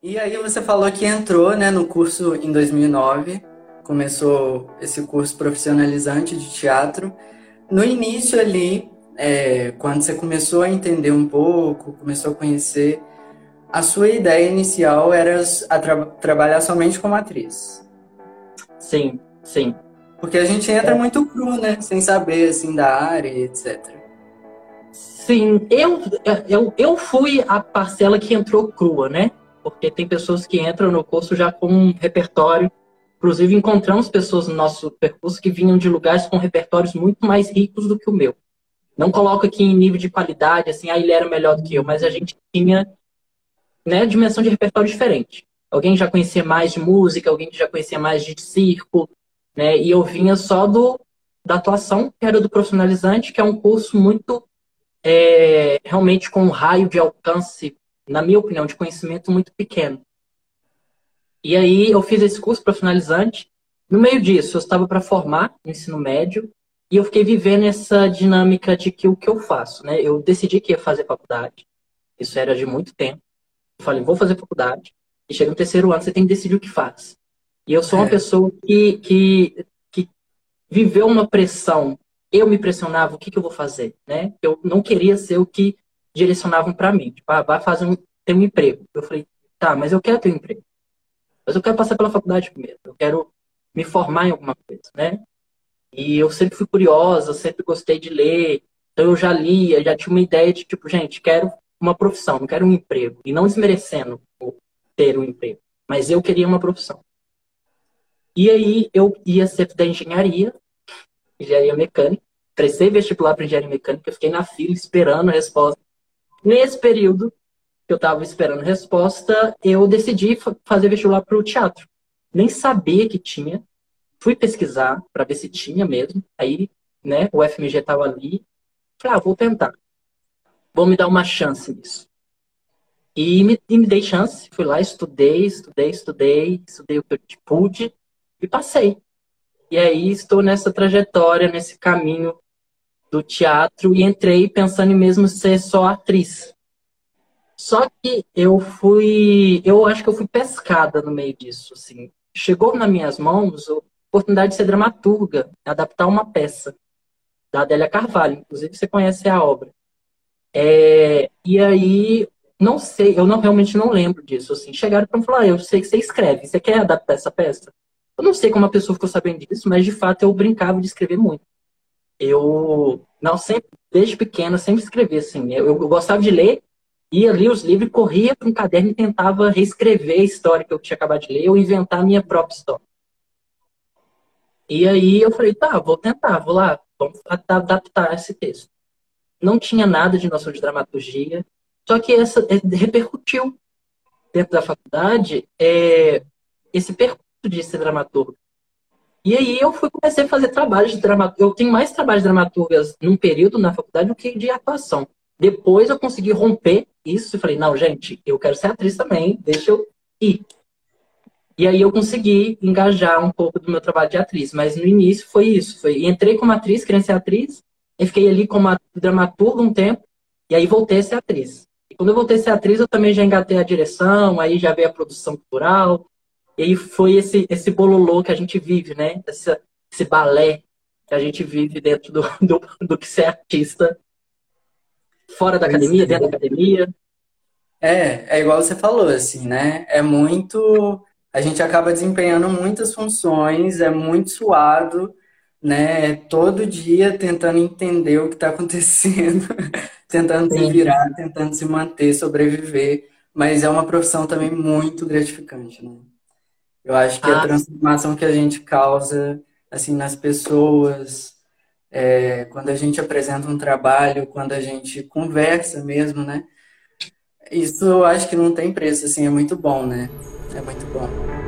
E aí você falou que entrou né, no curso em 2009, começou esse curso profissionalizante de teatro. No início ali, é, quando você começou a entender um pouco, começou a conhecer, a sua ideia inicial era tra trabalhar somente como atriz. Sim, sim. Porque a gente entra é. muito cru, né? Sem saber, assim, da área, etc. Sim, eu, eu, eu fui a parcela que entrou crua, né? Porque tem pessoas que entram no curso já com um repertório. Inclusive, encontramos pessoas no nosso percurso que vinham de lugares com repertórios muito mais ricos do que o meu. Não coloco aqui em nível de qualidade, assim, ah, ele era melhor do que eu, mas a gente tinha né, dimensão de repertório diferente. Alguém já conhecia mais de música, alguém já conhecia mais de circo, né? E eu vinha só do da atuação, que era do profissionalizante, que é um curso muito é, realmente com um raio de alcance, na minha opinião, de conhecimento muito pequeno. E aí eu fiz esse curso profissionalizante. No meio disso, eu estava para formar no ensino médio e eu fiquei vivendo essa dinâmica de que o que eu faço, né? Eu decidi que ia fazer faculdade. Isso era de muito tempo. Eu falei, vou fazer faculdade. E chega no terceiro ano, você tem que decidir o que faz. E eu sou uma é. pessoa que, que, que viveu uma pressão. Eu me pressionava, o que, que eu vou fazer, né? Eu não queria ser o que direcionavam para mim. Tipo, ah, vai fazer um, ter um emprego. Eu falei, tá, mas eu quero ter um emprego. Mas eu quero passar pela faculdade primeiro. Eu quero me formar em alguma coisa, né? E eu sempre fui curiosa, sempre gostei de ler. Então eu já lia, já tinha uma ideia de tipo, gente, quero uma profissão, não quero um emprego. E não desmerecendo ter um emprego, mas eu queria uma profissão. E aí eu ia ser da engenharia, engenharia mecânica. Prestei vestibular para engenharia mecânica, fiquei na fila esperando a resposta. Nesse período que eu estava esperando resposta, eu decidi fazer vestibular para o teatro. Nem sabia que tinha. Fui pesquisar para ver se tinha mesmo. Aí, né, o FMG estava ali. Falei, ah, vou tentar vou me dar uma chance nisso. E me, e me dei chance, fui lá, estudei, estudei, estudei, estudei o que eu pude e passei. E aí estou nessa trajetória, nesse caminho do teatro e entrei pensando em mesmo ser só atriz. Só que eu fui, eu acho que eu fui pescada no meio disso, assim. Chegou nas minhas mãos a oportunidade de ser dramaturga, adaptar uma peça da Adélia Carvalho, inclusive você conhece a obra. É, e aí, não sei, eu não realmente não lembro disso. Assim, chegaram para falar, ah, eu sei que você escreve, você quer adaptar essa peça? Eu não sei como a pessoa ficou sabendo disso, mas de fato eu brincava de escrever muito. Eu, não sempre, desde pequeno, sempre escrevi assim. Eu, eu gostava de ler, ia ler os livros, corria para um caderno e tentava reescrever a história que eu tinha acabado de ler ou inventar a minha própria história. E aí eu falei, tá, vou tentar, vou lá, vamos adaptar esse texto não tinha nada de noção de dramaturgia, só que essa é, repercutiu dentro da faculdade é, esse percurso de ser dramaturgo. E aí eu fui comecei a fazer trabalhos de dramaturgia. Eu tenho mais trabalhos de num período na faculdade do que de atuação. Depois eu consegui romper isso e falei, não, gente, eu quero ser atriz também, deixa eu ir. E aí eu consegui engajar um pouco do meu trabalho de atriz. Mas no início foi isso. Foi, entrei como atriz, querendo ser atriz, eu fiquei ali como dramaturga um tempo, e aí voltei a ser atriz. E quando eu voltei a ser atriz, eu também já engatei a direção, aí já veio a produção cultural, e aí foi esse, esse bololô que a gente vive, né? Esse, esse balé que a gente vive dentro do, do, do que ser artista. Fora da academia, dentro da academia. É, é igual você falou, assim, né? É muito. A gente acaba desempenhando muitas funções, é muito suado, né? Todo dia tentando entender o que está acontecendo, tentando Sim. se virar, tentando se manter, sobreviver. Mas é uma profissão também muito gratificante, né? Eu acho que ah. a transformação que a gente causa, assim, nas pessoas, é, quando a gente apresenta um trabalho, quando a gente conversa mesmo, né? Isso eu acho que não tem preço, assim, é muito bom, né? É muito bom.